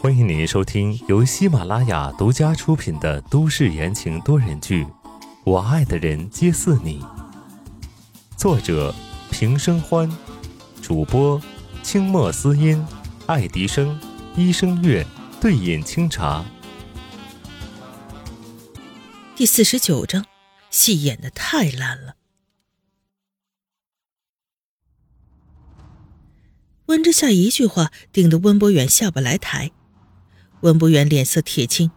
欢迎您收听由喜马拉雅独家出品的都市言情多人剧《我爱的人皆似你》，作者平生欢，主播清墨思音、爱迪生、医生月、对饮清茶。第四十九章，戏演的太烂了。温之夏一句话顶得温博远下不来台。温博远脸色铁青，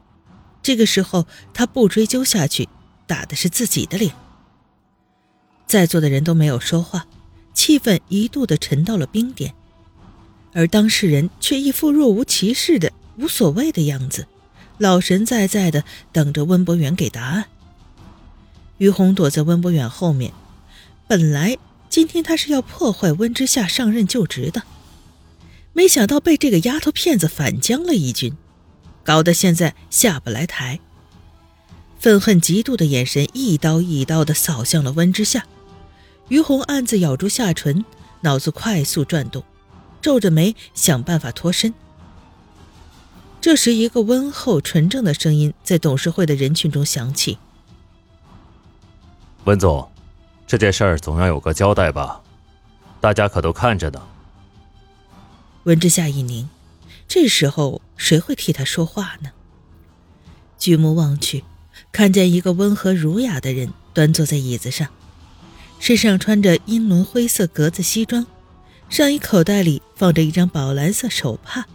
这个时候他不追究下去，打的是自己的脸。在座的人都没有说话，气氛一度的沉到了冰点，而当事人却一副若无其事的无所谓的样子，老神在在的等着温博远给答案。于红躲在温博远后面，本来今天他是要破坏温之夏上任就职的，没想到被这个丫头片子反将了一军。搞得现在下不来台，愤恨嫉妒的眼神一刀一刀的扫向了温之夏。于红暗自咬住下唇，脑子快速转动，皱着眉想办法脱身。这时，一个温厚纯正的声音在董事会的人群中响起：“温总，这件事儿总要有个交代吧？大家可都看着呢。”温之夏一凝。这时候谁会替他说话呢？举目望去，看见一个温和儒雅的人端坐在椅子上，身上穿着英伦灰色格子西装，上衣口袋里放着一张宝蓝色手帕，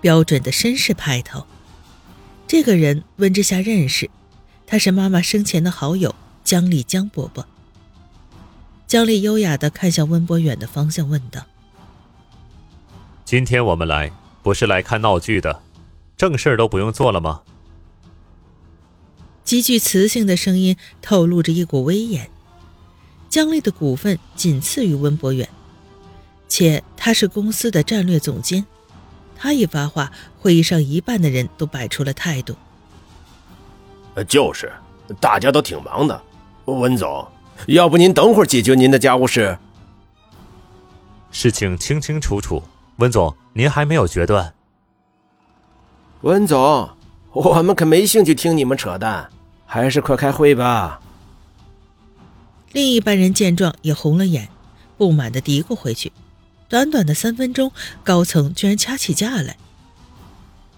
标准的绅士派头。这个人温之夏认识，他是妈妈生前的好友江丽江伯伯。江丽优雅地看向温博远的方向，问道：“今天我们来。”不是来看闹剧的，正事儿都不用做了吗？极具磁性的声音透露着一股威严。江丽的股份仅次于温博远，且他是公司的战略总监。他一发话，会议上一半的人都摆出了态度。就是，大家都挺忙的。温总，要不您等会儿解决您的家务事？事情清清楚楚。温总，您还没有决断。温总，我们可没兴趣听你们扯淡，还是快开会吧。另一班人见状也红了眼，不满的嘀咕回去。短短的三分钟，高层居然掐起架来。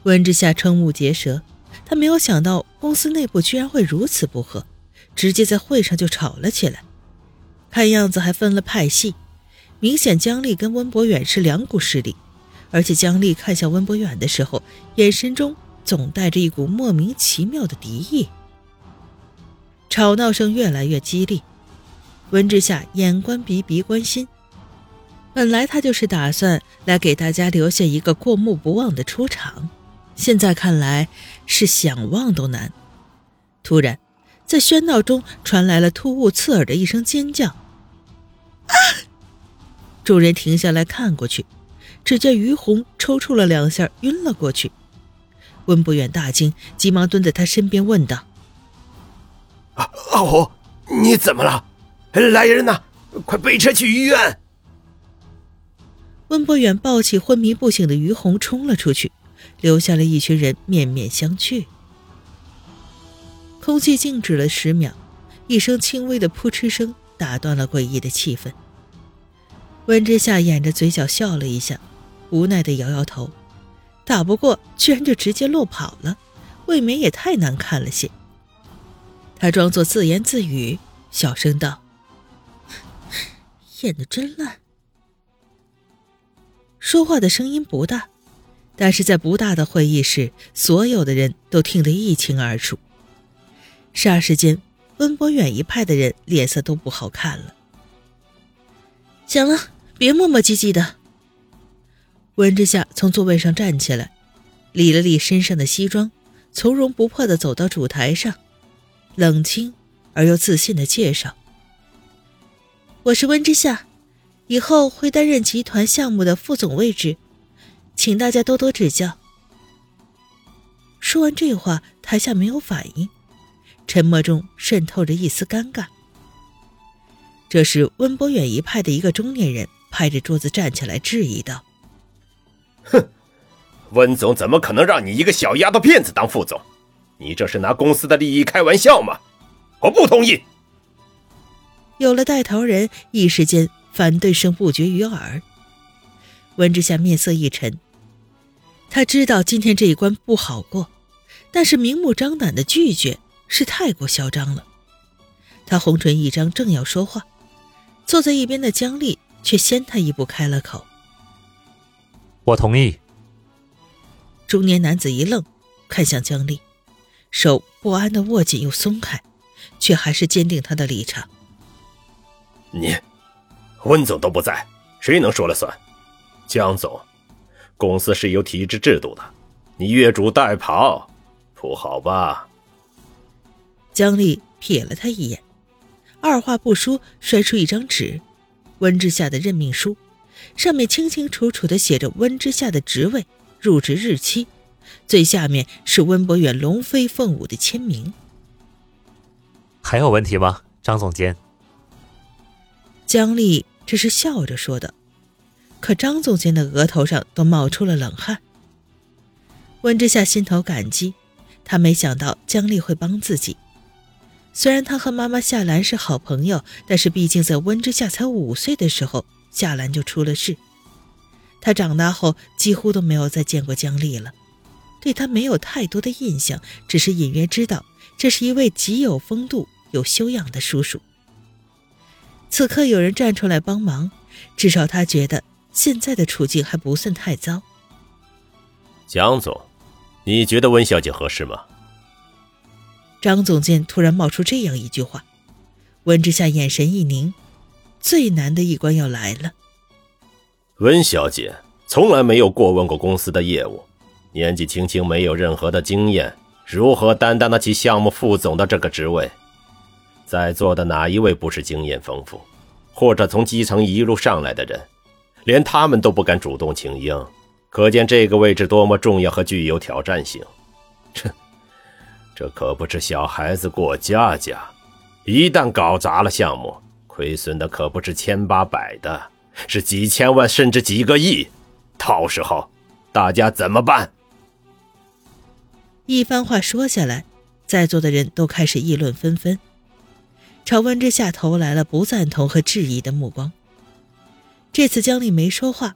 温之夏瞠目结舌，他没有想到公司内部居然会如此不和，直接在会上就吵了起来，看样子还分了派系。明显，姜丽跟温博远是两股势力，而且姜丽看向温博远的时候，眼神中总带着一股莫名其妙的敌意。吵闹声越来越激烈，温之夏眼观鼻，鼻观心。本来他就是打算来给大家留下一个过目不忘的出场，现在看来是想忘都难。突然，在喧闹中传来了突兀刺耳的一声尖叫。众人停下来看过去，只见于红抽搐了两下，晕了过去。温不远大惊，急忙蹲在他身边问道：“阿阿红，你怎么了？来人呐，快备车去医院！”温博远抱起昏迷不醒的于红冲了出去，留下了一群人面面相觑。空气静止了十秒，一声轻微的扑哧声打断了诡异的气氛。温之夏掩着嘴角笑了一下，无奈的摇摇头，打不过居然就直接落跑了，未免也太难看了些。他装作自言自语，小声道：“ 演的真烂。”说话的声音不大，但是在不大的会议室，所有的人都听得一清二楚。霎时间，温博远一派的人脸色都不好看了。行了。别磨磨唧唧的。温之夏从座位上站起来，理了理身上的西装，从容不迫地走到主台上，冷清而又自信的介绍：“我是温之夏，以后会担任集团项目的副总位置，请大家多多指教。”说完这话，台下没有反应，沉默中渗透着一丝尴尬。这是温博远一派的一个中年人。拍着桌子站起来质疑道：“哼，温总怎么可能让你一个小丫头片子当副总？你这是拿公司的利益开玩笑吗？我不同意。有了带头人，一时间反对声不绝于耳。温之夏面色一沉，他知道今天这一关不好过，但是明目张胆的拒绝是太过嚣张了。他红唇一张，正要说话，坐在一边的姜丽却先他一步开了口：“我同意。”中年男子一愣，看向江丽，手不安的握紧又松开，却还是坚定他的立场。你，温总都不在，谁能说了算？江总，公司是有体制制度的，你越俎代庖，不好吧？江丽瞥了他一眼，二话不说，摔出一张纸，温之夏的任命书，上面清清楚楚的写着温之夏的职位、入职日期，最下面是温博远龙飞凤舞的签名。还有问题吗，张总监？姜丽这是笑着说的，可张总监的额头上都冒出了冷汗。温之夏心头感激，他没想到姜丽会帮自己。虽然他和妈妈夏兰是好朋友，但是毕竟在温之夏才五岁的时候，夏兰就出了事。他长大后几乎都没有再见过姜丽了，对他没有太多的印象，只是隐约知道这是一位极有风度、有修养的叔叔。此刻有人站出来帮忙，至少他觉得现在的处境还不算太糟。蒋总，你觉得温小姐合适吗？张总监突然冒出这样一句话，温之夏眼神一凝，最难的一关要来了。温小姐从来没有过问过公司的业务，年纪轻轻没有任何的经验，如何担当得起项目副总的这个职位？在座的哪一位不是经验丰富，或者从基层一路上来的人？连他们都不敢主动请缨，可见这个位置多么重要和具有挑战性。这，这可不是小孩子过家家，一旦搞砸了项目，亏损的可不是千八百的，是几千万甚至几个亿。到时候，大家怎么办？一番话说下来，在座的人都开始议论纷纷。朝温之夏投来了不赞同和质疑的目光。这次姜丽没说话，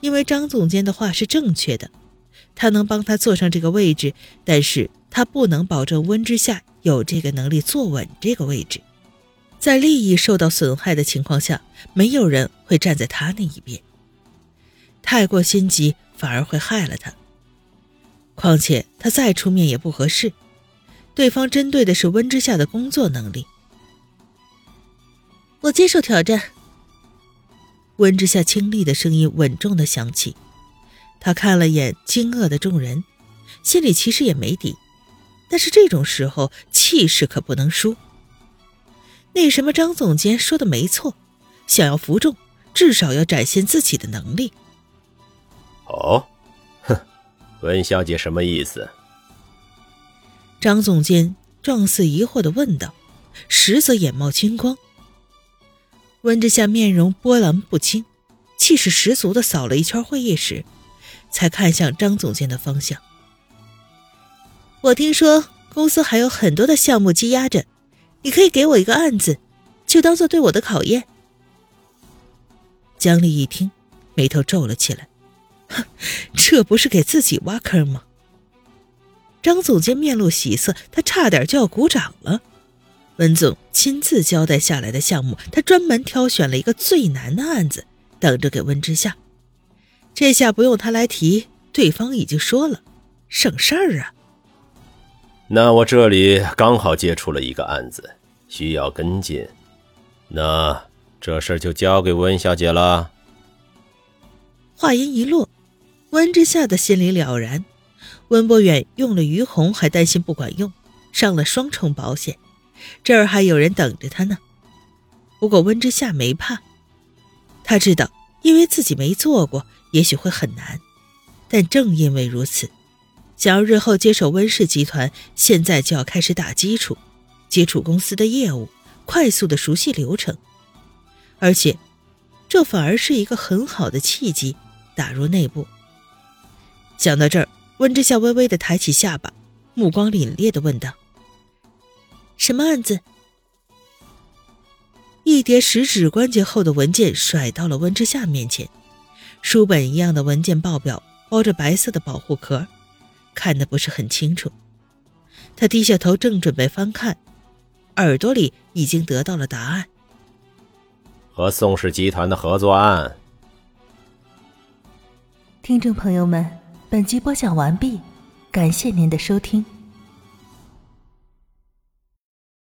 因为张总监的话是正确的，他能帮他坐上这个位置，但是他不能保证温之夏有这个能力坐稳这个位置。在利益受到损害的情况下，没有人会站在他那一边。太过心急反而会害了他。况且他再出面也不合适，对方针对的是温之夏的工作能力。我接受挑战。温之夏清丽的声音稳重的响起，他看了眼惊愕的众人，心里其实也没底，但是这种时候气势可不能输。那什么，张总监说的没错，想要服众，至少要展现自己的能力。哦，哼，温小姐什么意思？张总监状似疑惑的问道，实则眼冒金光。温之夏面容波澜不惊，气势十足的扫了一圈会议室，才看向张总监的方向。我听说公司还有很多的项目积压着，你可以给我一个案子，就当做对我的考验。姜丽一听，眉头皱了起来，哼，这不是给自己挖坑吗？张总监面露喜色，他差点就要鼓掌了。温总亲自交代下来的项目，他专门挑选了一个最难的案子，等着给温之夏。这下不用他来提，对方已经说了，省事儿啊。那我这里刚好接触了一个案子，需要跟进，那这事就交给温小姐了。话音一落，温之夏的心里了然，温博远用了于红，还担心不管用，上了双重保险。这儿还有人等着他呢。不过温之夏没怕，他知道，因为自己没做过，也许会很难。但正因为如此，想要日后接手温氏集团，现在就要开始打基础，接触公司的业务，快速的熟悉流程。而且，这反而是一个很好的契机，打入内部，想到这儿，温之夏微微的抬起下巴，目光凛冽的问道：“什么案子？”一叠十指关节厚的文件甩到了温之夏面前，书本一样的文件报表包着白色的保护壳，看得不是很清楚。他低下头，正准备翻看，耳朵里已经得到了答案：和宋氏集团的合作案。听众朋友们，本集播讲完毕，感谢您的收听。